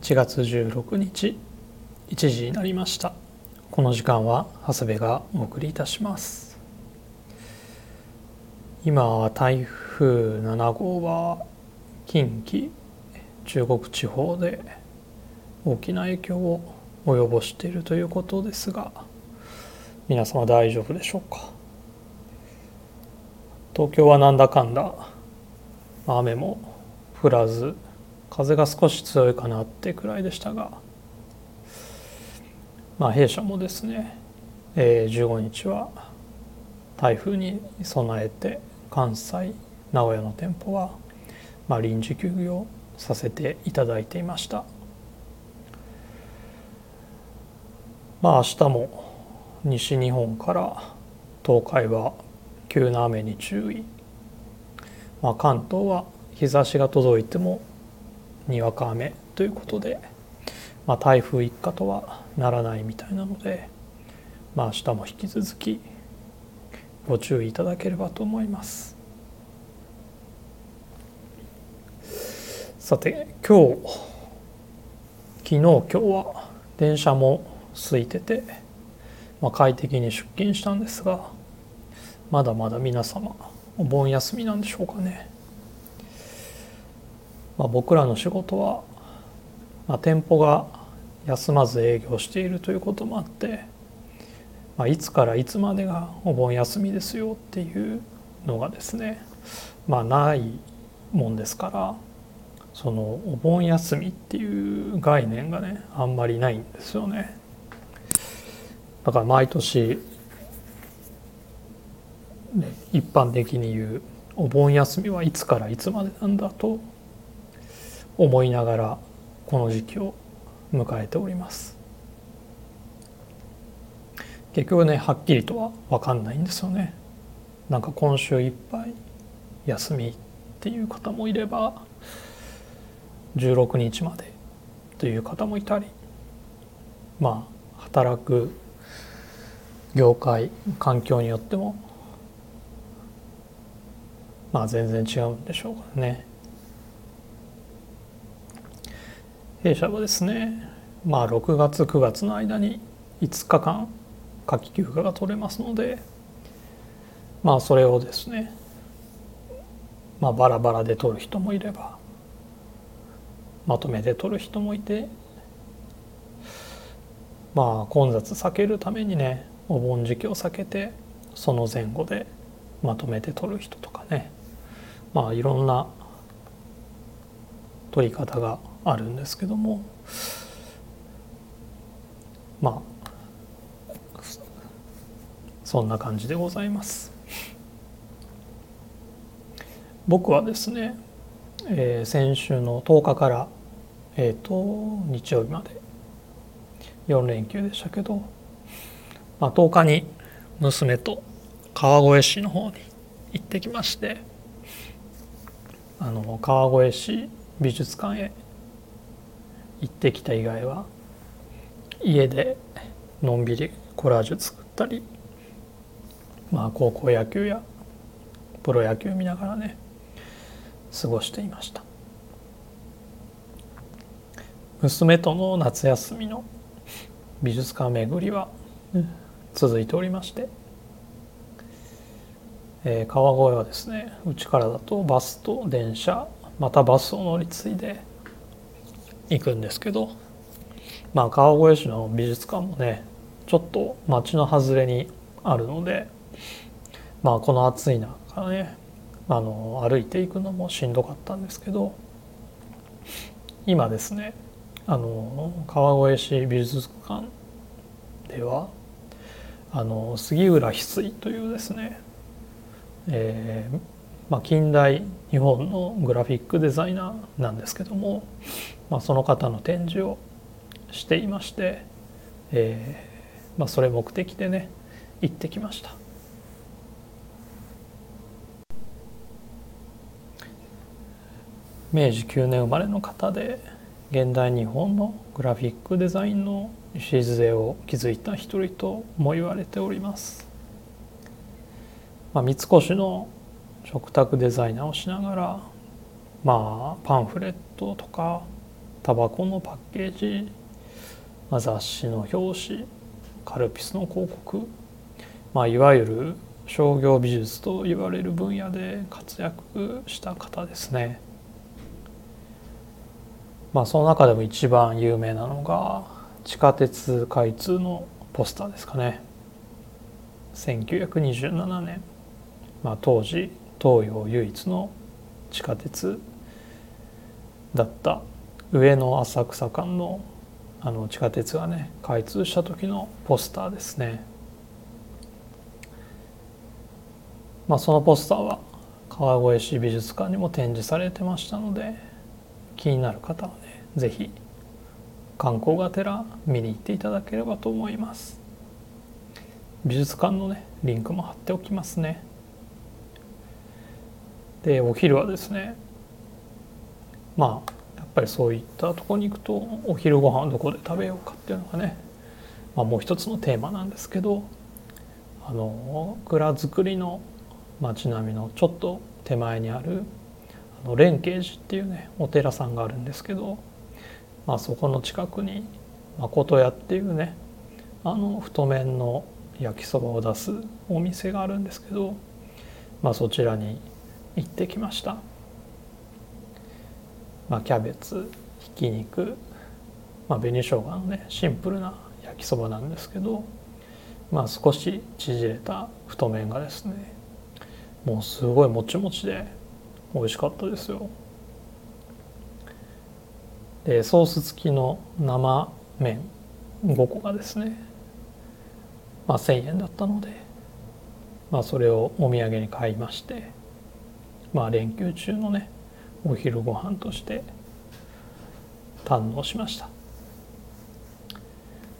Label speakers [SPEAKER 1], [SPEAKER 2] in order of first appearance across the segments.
[SPEAKER 1] 8月16日1時になりました。この時間は長谷部がお送りいたします。今は台風7号は近畿中国地方で大きな影響を及ぼしているということですが皆様大丈夫でしょうか？東京はなんだかんだ雨も降らず風が少し強いかなってくらいでしたが。まあ弊社もですね、えー、15日は台風に備えて関西名古屋の店舗は、まあ、臨時休業させていただいていました。まあ明日も西日本から東海は急な雨に注意、まあ、関東は日差しが届いてもにわか雨ということで、まあ、台風一過とはならないみたいなので、まあ、明日も引き続きご注意いただければと思います。さて今日昨日今日は電車も空いてて、まあ、快適に出勤したんですがまだまだ皆様お盆休みなんでしょうかね。まあ、僕らの仕事は、まあ、店舗が休まず営業しているということもあって、まあ、いつからいつまでがお盆休みですよっていうのがですねまあないもんですからそのお盆休みっていう概念がねあんまりないんですよね。だから毎年、一般的に言うお盆休みはいつからいつまでなんだと思いながらこの時期を迎えております。結局ねはっきりとは分かんないんですよね。なんか今週いっぱい休みっていう方もいれば16日までという方もいたりまあ働く業界環境によってもまあ全然違うんでしょうからね。弊社はですねまあ6月9月の間に5日間夏季休暇が取れますのでまあそれをですねまあバラバラで取る人もいればまとめて取る人もいてまあ混雑避けるためにねお盆時期を避けてその前後でまとめて取る人とかねまあいろんな取り方があるんですけどもまあそんな感じでございます。僕はですね、えー、先週の10日からえっ、ー、と日曜日まで4連休でしたけど、まあ、10日に娘と川越市の方に行ってきましてあの川越市美術館へ行ってきた以外は家でのんびりコラージュ作ったりまあ高校野球やプロ野球見ながらね過ごしていました。娘との夏休みの美術館巡りは続いておりまして、えー、川越はですねうちからだとバスと電車またバスを乗り継いで行くんですけどまあ川越市の美術館もねちょっと町の外れにあるのでまあこの暑い中ねあの歩いていくのもしんどかったんですけど今ですねあの川越市美術館ではあの杉浦翡翠というですね、えーまあ、近代日本のグラフィックデザイナーなんですけどもまあ、その方の展示をしていまして、えーまあ、それ目的でね行ってきました。明治9年生まれの方で現代日本のグラフィックデザインの礎を築いた一人とも言われております。まあ、三越の食卓デザイナーをしながらまあパンフレットとかタバコのパッケージ、まあ、雑誌の表紙カルピスの広告、まあ、いわゆる商業美術と言われる分野で活躍した方ですね。まあその中でも一番有名なのが地下鉄開通のポスターですかね。1927年、まあ、当時東洋唯一の地下鉄だった。上野浅草間のあの地下鉄がね開通した時のポスターですね。まあ、そのポスターは川越市美術館にも展示されてましたので気になる方はね是非観光がてら見に行っていただければと思います。美術館のねリンクも貼っておきますね。でお昼はですねまあやっぱりそういったとこに行くとお昼ご飯をどこで食べようかっていうのがね、まあ、もう一つのテーマなんですけどあの蔵造りの町並みのちょっと手前にあるあの蓮慶寺っていうねお寺さんがあるんですけど、まあ、そこの近くに誠屋っていうねあの太麺の焼きそばを出すお店があるんですけど、まあ、そちらに行ってきました。まあ、キャベツひき肉、まあ、紅生姜のねシンプルな焼きそばなんですけど、まあ、少し縮れた太麺がですねもうすごいもちもちで美味しかったですよでソース付きの生麺5個がですね、まあ、1,000円だったので、まあ、それをお土産に買いましてまあ連休中のねお昼ご飯として堪能しました。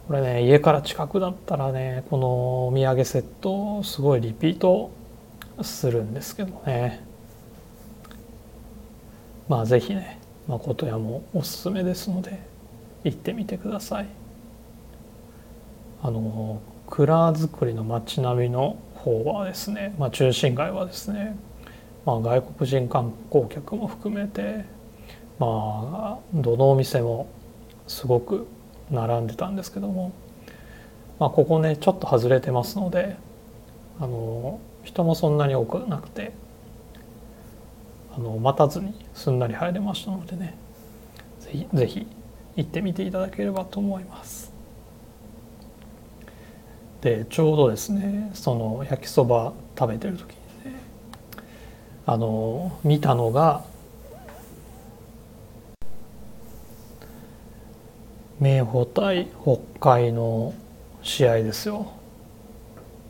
[SPEAKER 1] これね家から近くだったらねこのお土産セットすごいリピートするんですけどね。まあ是非ね誠屋もおすすめですので行ってみてください。あの蔵造りの街並みの方はですね、まあ、中心街はですね、まあ、外国人観光客も含めてまあどのお店もすごく並んでたんですけども、まあ、ここねちょっと外れてますのであの人もそんなに多くなくてあの待たずにすんなり入れましたのでねぜひぜひ行ってみていただければと思います。でちょうどですねその焼きそば食べてる時あの見たのが明豊対北海の試合ですよ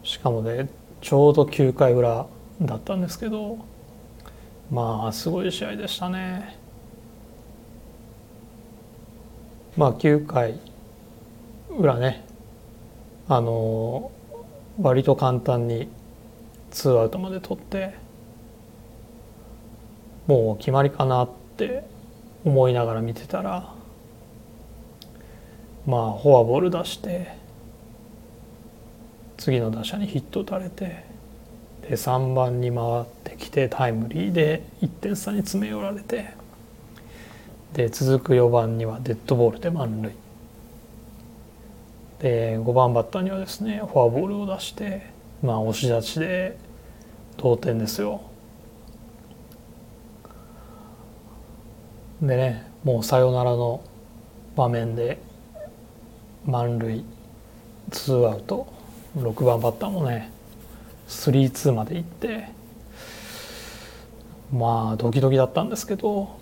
[SPEAKER 1] しかもねちょうど9回裏だったんですけどまあすごい試合でしたね。まあ9回裏ねあの割と簡単にツーアウトまで取ってもう決まりかなって思いながら見てたらまあフォアボール出して次の打者にヒット打たれてで3番に回ってきてタイムリーで1点差に詰め寄られてで続く4番にはデッドボールで満塁で5番バッターにはですねフォアボールを出してまあ押し出しで同点ですよ。でねもうサヨナラの場面で満塁ツーアウト6番バッターもね3-2まで行ってまあドキドキだったんですけど、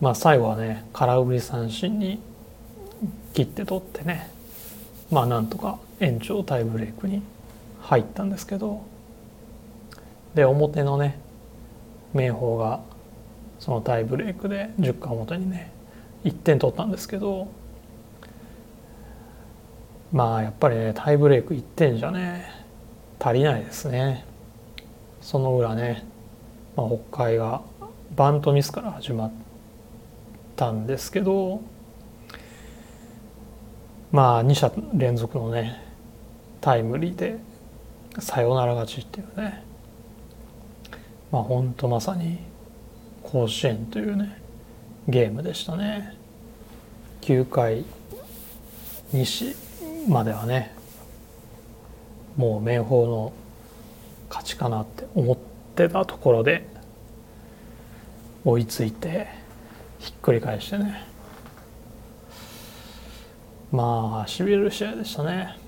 [SPEAKER 1] まあ、最後はね空振り三振に切って取ってねまあなんとか延長タイブレークに入ったんですけどで表のね明豊がそのタイブレークで10回表にね1点取ったんですけどまあやっぱりねタイブレーク1点じゃね足りないですね。その裏ね、まあ、北海がバントミスから始まったんですけどまあ2者連続のねタイムリーでサヨナラ勝ちっていうね。まあ本当まさに甲子園というねゲームでしたね。9回西まではねもう明豊の勝ちかなって思ってたところで追いついてひっくり返してねまあしびれる試合でしたね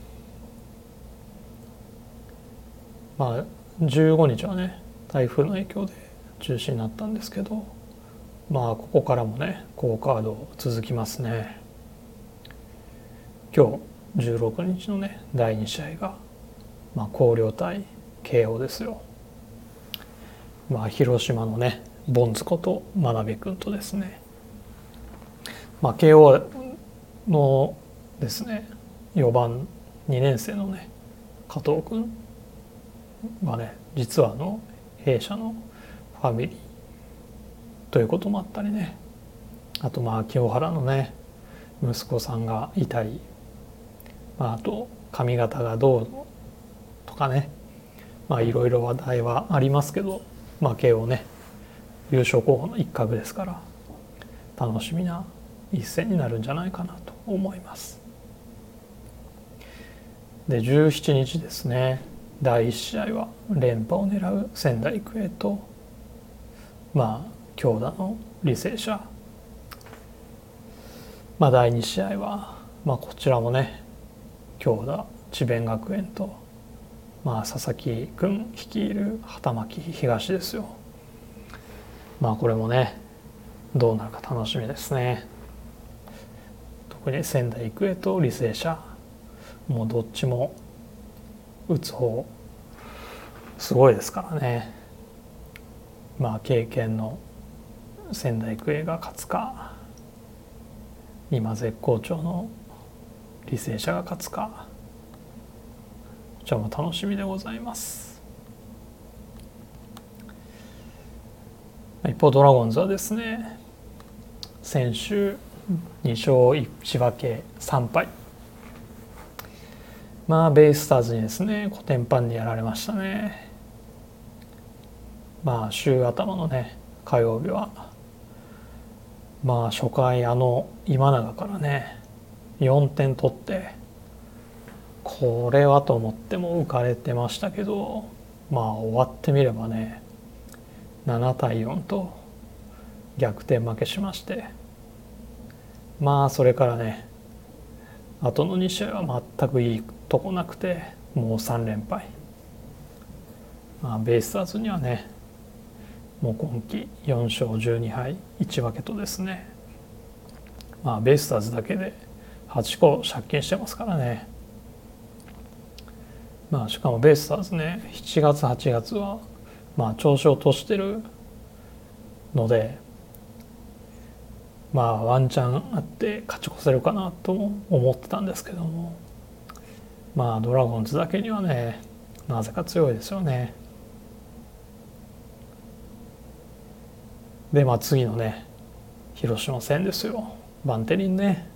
[SPEAKER 1] まあ15日はね台風の影響で中止になったんですけどまあここからもね好カード続きますね。今日16日のね第2試合が、まあ、広陵対慶応ですよ。まあ広島のねボンズこと真鍋君とですね。まあ慶応のですね4番2年生のね加藤君はね実はあの弊社のファミリー。ということもあったりね。あとまあ清原のね息子さんがいたり、まあ、あと髪型がどうとかね。まあいろいろ話題はありますけど。まあ慶応ね優勝候補の一角ですから。楽しみな一戦になるんじゃないかなと思います。で17日ですね。第1試合は連覇を狙う仙台育英とまあ強打の履正社。まあ第2試合はまあこちらもね強打智弁学園とまあ佐々木君率いる畑巻東ですよ。まあこれもねどうなるか楽しみですね。特に仙台育英と履正社もうどっちも打つ方すごいですからね。まあ経験の仙台育英が勝つか今絶好調の履正社が勝つかこちらも楽しみでございます。一方ドラゴンズはですね先週2勝1分け3敗。まあベイスターズにですねコテンパンにやられましたね。まあ週頭のね火曜日はまあ初回あの今永からね4点取ってこれはと思っても浮かれてましたけどまあ終わってみればね7対4と逆転負けしましてまあそれからね後の2試合は全くいいとこなくてもう3連敗、まあ、ベイスターズにはねもう今季4勝12敗1分けとですねまあベイスターズだけで8個借金してますからねまあしかもベイスターズね7月8月はまあ調子を落としてるのでまあワンチャンあって勝ち越せるかなと思ってたんですけどもまあドラゴンズだけにはねなぜか強いですよね。でまあ次のね広島戦ですよ。バンテリンね。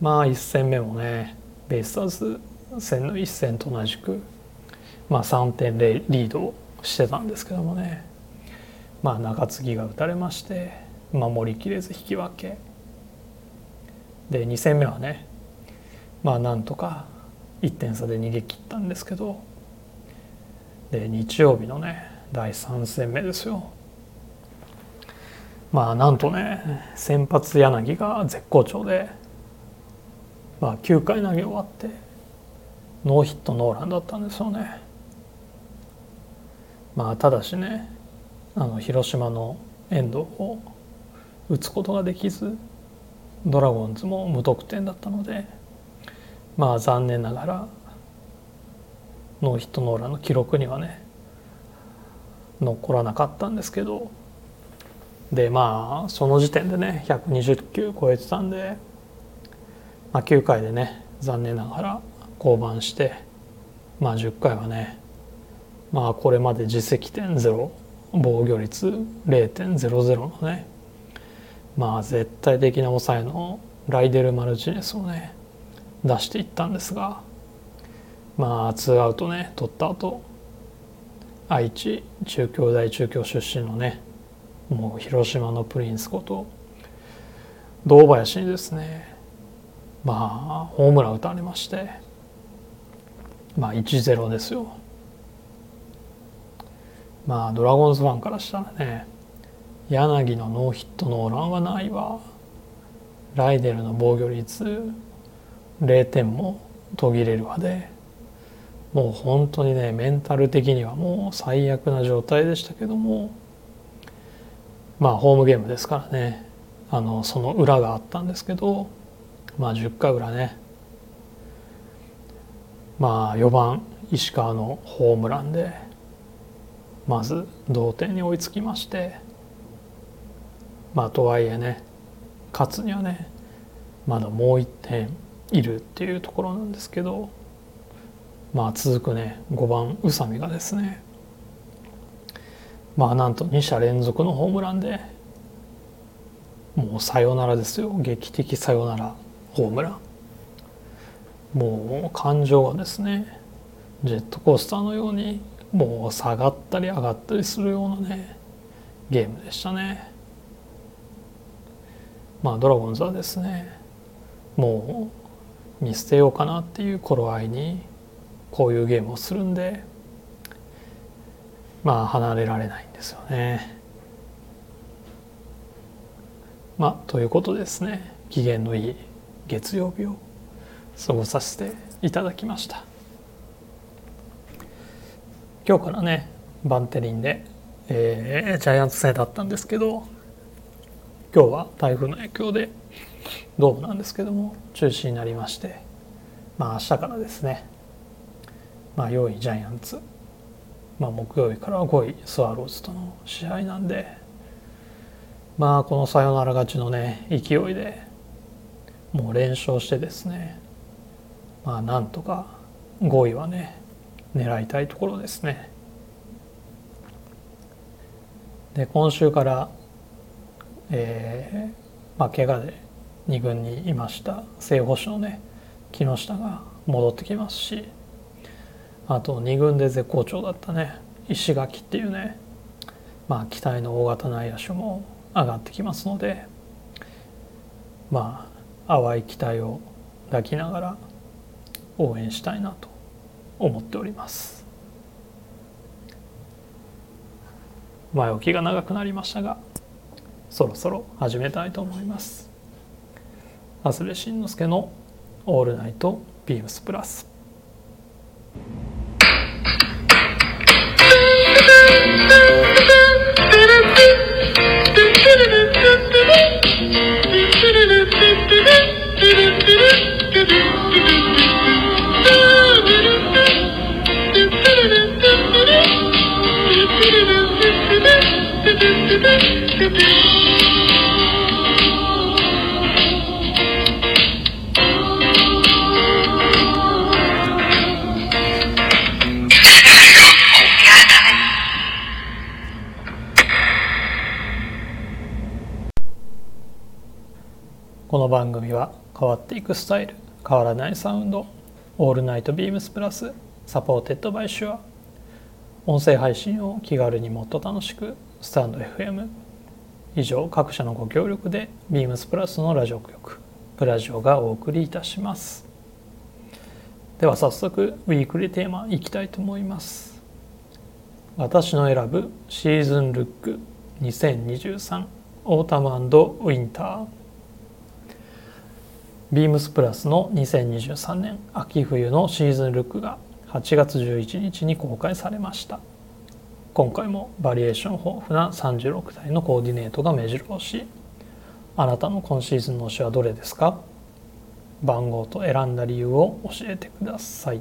[SPEAKER 1] まあ1戦目もねベイスターズ戦の1戦と同じくまあ3点でリードしてたんですけどもね。まあ中継ぎが打たれまして守りきれず引き分け。で2戦目はねまあなんとか1点差で逃げ切ったんですけど。で日曜日のね第3戦目ですよ。まあなんとね先発柳が絶好調で、まあ、9回投げ終わってノーヒットノーランだったんですよね。まあただしねあの広島の遠藤を打つことができずドラゴンズも無得点だったのでまあ残念ながらノーヒットノーランの記録にはね残らなかったんですけどでまあその時点でね120球超えてたんで、まあ、9回でね残念ながら降板してまあ10回はねまあこれまで実績点0防御率0.00のねまあ絶対的な抑えのライデル・マルチネスをね出していったんですがまあツーアウトね取った後愛知中京大中京出身のねもう広島のプリンスこと堂林にですね。まあホームラン打たれましてまあ1-0ですよ。まあドラゴンズファンからしたらね柳のノーヒットノーランはないわ。ライデルの防御率0点も途切れるわでもう本当にねメンタル的にはもう最悪な状態でしたけどもまあホームゲームですからね。あのその裏があったんですけどまあ10回裏ね。まあ4番石川のホームランでまず同点に追いつきましてまあとはいえね勝つにはねまだもう1点いるっていうところなんですけどまあ続くね5番宇佐美がですねまあなんと2者連続のホームランでもうさよならですよ。劇的さよなら。ホームラン。もう感情がですねジェットコースターのようにもう下がったり上がったりするようなねゲームでしたね。まあドラゴンズはですねもう見捨てようかなっていう頃合いにこういうゲームをするんでまあ離れられないんですよね。まあということですね。機嫌のいい月曜日を過ごさせていただきました。今日からねバンテリンで、えー、ジャイアンツ戦だったんですけど今日は台風の影響でドームなんですけども中止になりましてまあ明日からですね。まあ4位ジャイアンツ、まあ、木曜日からは5位スワローズとの試合なんで。まあこのサヨナラ勝ちのね勢いでもう連勝してですね。まあなんとか5位はね狙いたいところですね。で今週から、えーまあ、怪我で2軍にいました正捕手のね木下が戻ってきますし。あと2軍で絶好調だったね。石垣っていうね。まあ期待の大型内野手も上がってきますので。まあ淡い期待を抱きながら応援したいなと思っております。前置きが長くなりましたがそろそろ始めたいと思います。アスレ慎之介の「オールナイトビームスプラス」この番組は変わっていくスタイル変わらないサウンド All Night BEAMS+ supported by Shure 音声配信を気軽にもっと楽しくスタンド FM 以上各社のご協力でビームスプラスのラジオ局プラジオがお送りいたします。では早速ウィークリーテーマいきたいと思います。私の選ぶシーズンルック2023オータムウィンター。ビームスプラスの2023年秋冬のシーズンルックが8月11日に公開されました。今回もバリエーション豊富な36体のコーディネートが目白押し。あなたの今シーズンの推しはどれですか？番号と選んだ理由を教えてください。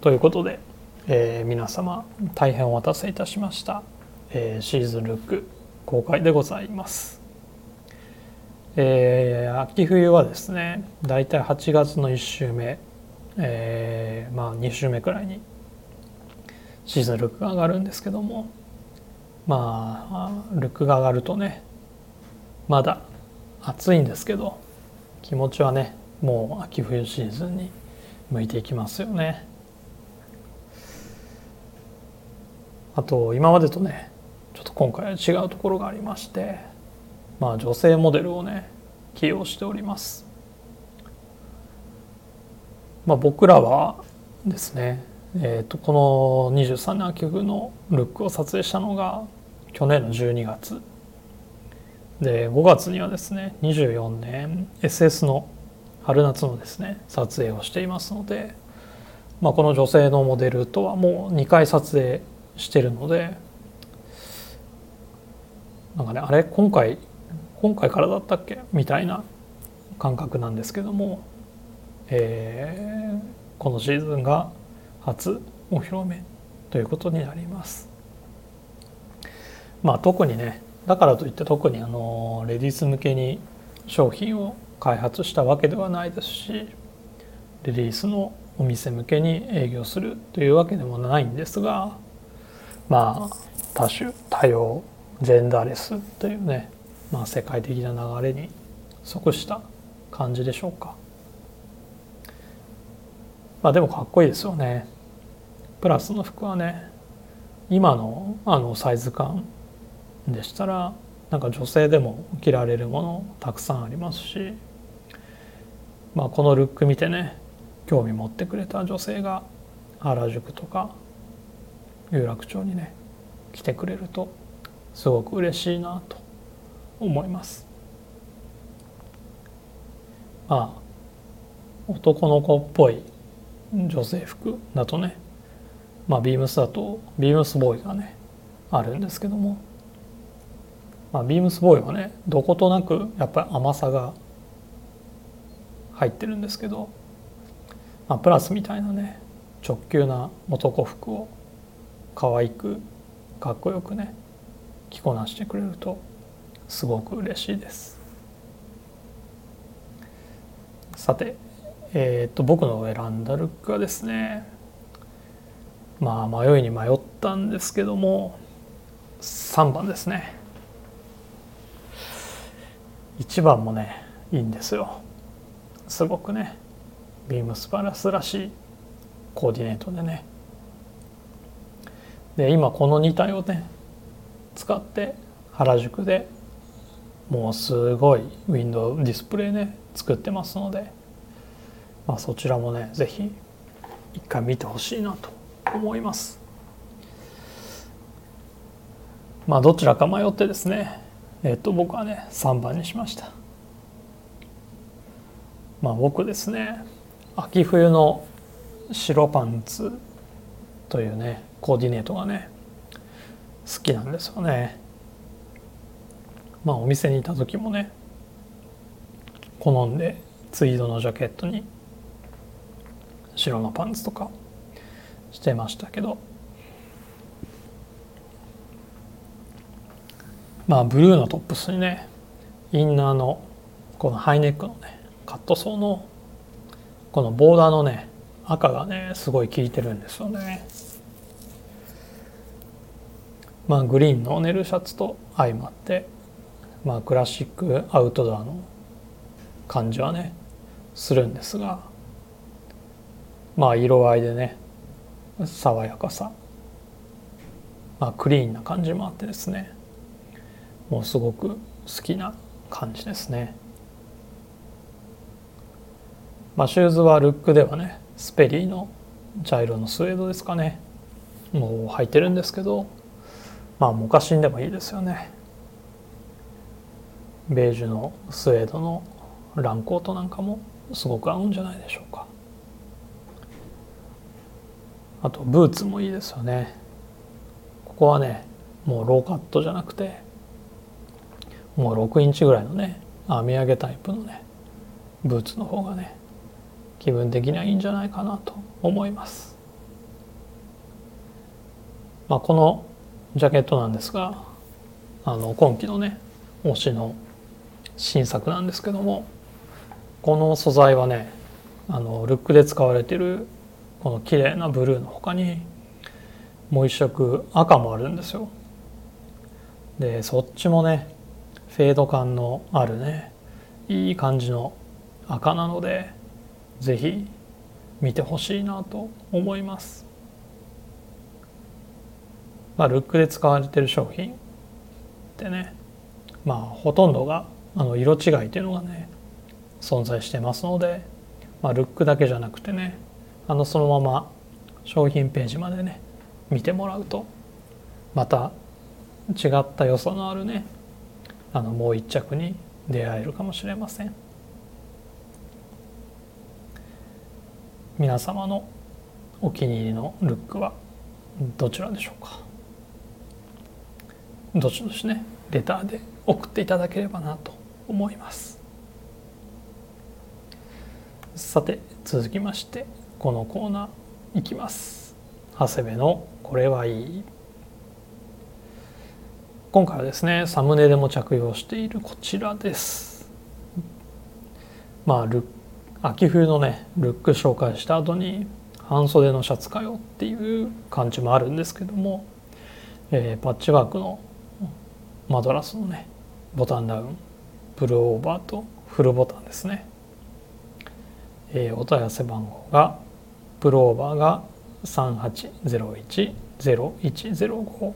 [SPEAKER 1] ということで、えー、皆様大変お待たせいたしました、えー、シーズンルック公開でございます。えー、秋冬はですねだいたい8月の1週目、えー、まあ2週目くらいにシーズンルックが上がるんですけどもまあルックが上がるとねまだ暑いんですけど気持ちはねもう秋冬シーズンに向いていきますよね。あと今までとねちょっと今回は違うところがありましてまあ、女性モデルをね起用しております。まあ、僕らはですね、えー、とこの23年秋冬のルックを撮影したのが去年の12月で5月にはですね24年 SS の春夏のですね撮影をしていますので、まあ、この女性のモデルとはもう2回撮影してるのでなんかねあれ？今回今回からだったっけ？みたいな感覚なんですけども、えー、このシーズンが初お披露目ということになります。まあ特にねだからといって特にあのレディース向けに商品を開発したわけではないですしレディースのお店向けに営業するというわけでもないんですがまあ多種多様ジェンダーレスというね、まあ、世界的な流れに即した感じでしょうか。まあでもかっこいいですよね。プラスの服はね今のあのサイズ感でしたらなんか女性でも着られるものたくさんありますし、まあ、このルック見てね興味持ってくれた女性が原宿とか有楽町にね来てくれるとすごく嬉しいなと思います。まあ男の子っぽい女性服だとねまあビームスだとビームスボーイがねあるんですけどもまあ、ビームスボーイはねどことなくやっぱり甘さが入ってるんですけど、まあ、プラスみたいなね直球な男服を可愛くかっこよくね着こなしてくれるとすごく嬉しいです。さてえー、っと僕の選んだルックはですねまあ迷いに迷ったんですけども3番ですね。1番もねいいんですよ。すごくねビームスパラスらしいコーディネートでね。で今この2体をね使って原宿でもうすごいウィンドウディスプレイね作ってますので、まあ、そちらもね是非一回見てほしいなと思います。まあどちらか迷ってですねえっと僕はね3番にしました。まあ僕ですね秋冬の白パンツというねコーディネートがね好きなんですよね。まあお店にいた時もね好んでツイードのジャケットに白のパンツとかしてましたけど。まあブルーのトップスにねインナーのこのハイネックのねカットソーのこのボーダーのね赤がねすごい効いてるんですよね。まあグリーンのネルシャツと相まってまあクラシックアウトドアの感じはねするんですがまあ色合いでね爽やかさまあクリーンな感じもあってですねもうすごく好きな感じですね。まあ、シューズはルックではねスペリーの茶色のスウェードですかねもう履いてるんですけどまあモカシンでもいいですよねベージュのスウェードのランコートなんかもすごく合うんじゃないでしょうかあとブーツもいいですよねここはねもうローカットじゃなくてもう6インチぐらいのね編み上げタイプのねブーツの方がね気分的にはいいんじゃないかなと思います。まあ、このジャケットなんですがあの今季のね推しの新作なんですけどもこの素材はねあのルックで使われてるこの綺麗なブルーの他にもう一色赤もあるんですよ。でそっちもねフェード感のあるねいい感じの赤なので是非見てほしいなと思います。まあ、ルックで使われてる商品ってねまあほとんどがあの色違いっていうのがね存在してますので、まあ、ルックだけじゃなくてねあのそのまま商品ページまでね見てもらうとまた違った良さのあるねあのもう一着に出会えるかもしれません。皆様のお気に入りのルックはどちらでしょうか？どしどしね？レターで送っていただければなと思います。さて続きましてこのコーナーいきます。長谷部のこれはいい。今回はですねサムネでも着用しているこちらです。まあル秋冬のねルック紹介した後に半袖のシャツかよっていう感じもあるんですけども、えー、パッチワークのマドラスのねボタンダウンプルオーバーとフルボタンですね、えー、お問い合わせ番号がプルオーバーが3801-0105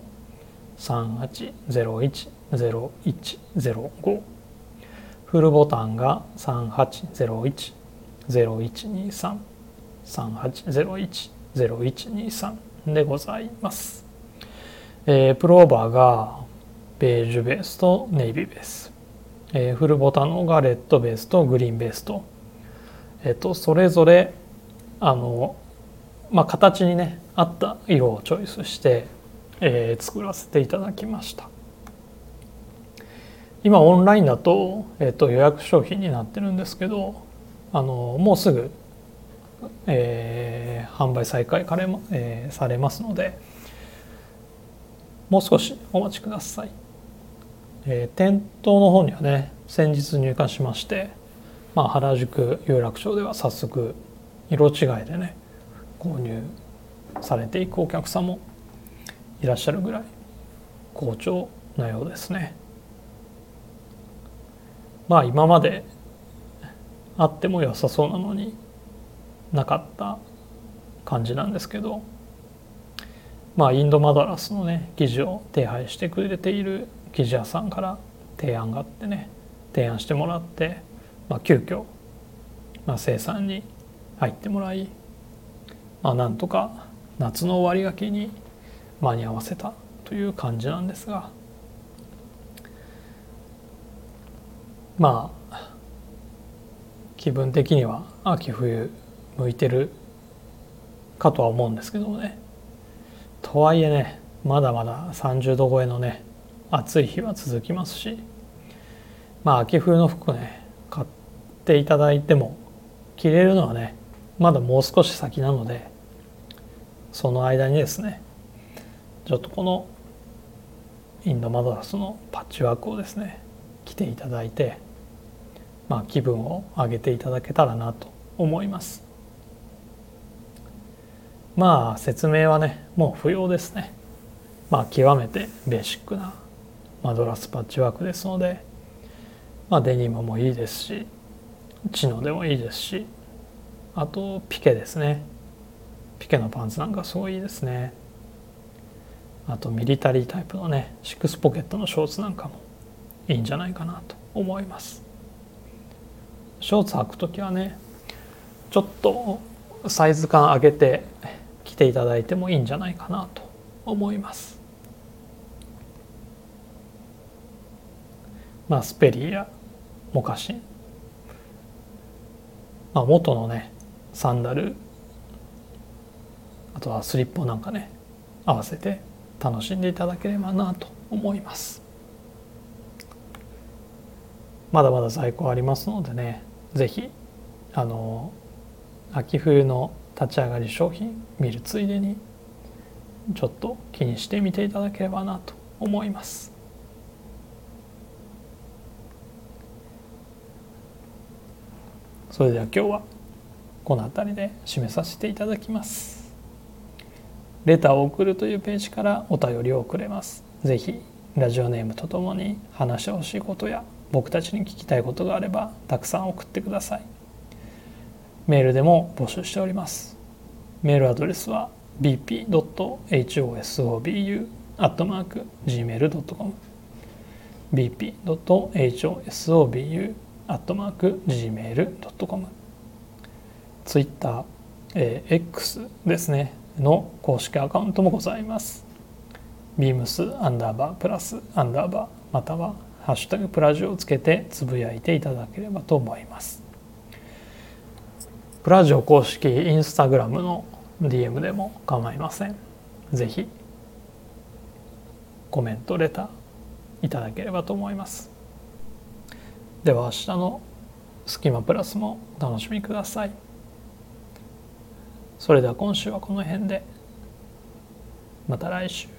[SPEAKER 1] 3801-0105フルボタンが3801-0123 3801-0123でございます、えー、プローバーがベージュベースとネイビーベース、えー、フルボタンのがレッドベースとグリーンベースと、え、ー、と、それぞれあの、まあ、形にね合った色をチョイスして、えー、作らせていただきました今オンラインだと,、えーと、予約商品になってるんですけどあのもうすぐ、えー、販売再開かれ、えー、されますのでもう少しお待ちください。えー、店頭の方にはね先日入荷しまして、まあ、原宿有楽町では早速色違いでね購入されていくお客さんもいらっしゃるぐらい好調なようですね。まあ今まであっても良さそうなのになかった感じなんですけどまあインドマドラスのね生地を手配してくれている生地屋さんから提案があってね提案してもらって、まあ、急遽、まあ、生産に入ってもらい、まあ、なんとか夏の終わりがけに間に合わせたという感じなんですがまあ気分的には秋冬向いてるかとは思うんですけどもね。とはいえねまだまだ30度超えのね暑い日は続きますしまあ秋冬の服ね買っていただいても着れるのはねまだもう少し先なのでその間にですねちょっとこのインドマドラスのパッチワークをですね着ていただいてまあ気分を上げていただけたらなと思います。まあ説明はねもう不要ですね。まあ極めてベーシックなマドラスパッチワークですので、まあ、デニムもいいですしチノでもいいですしあとピケですね。ピケのパンツなんかすごいいいですね。あとミリタリータイプのねシックスポケットのショーツなんかもいいんじゃないかなと思います。ショーツ履く時はねちょっとサイズ感上げて着ていただいてもいいんじゃないかなと思います。まあ、スペリーやモカシン、まあ、元のねサンダル。あとはスリッポなんかね合わせて楽しんでいただければなと思います。まだまだ在庫ありますのでね是非あの秋冬の立ち上がり商品見るついでにちょっと気にしてみていただければなと思います。それでは今日はこの辺りで締めさせていただきます。レターを送るというページからお便りを送れます。ぜひラジオネームとともに話してほしいことや僕たちに聞きたいことがあればたくさん送ってください。メールでも募集しております。メールアドレスは bp.hosobu.gmail.com bp.hosobu.gmail.com ツイッター、えー、X ですねの公式アカウントもございます。ビームスアンダーバープラスアンダーバーまたはハッシュタグプラジオをつけてつぶやいていただければと思います。プラジオ公式インスタグラムの DM でも構いません。ぜひコメントレターいただければと思います。では明日のスキマプラスもお楽しみください。それでは今週はこの辺で。また来週。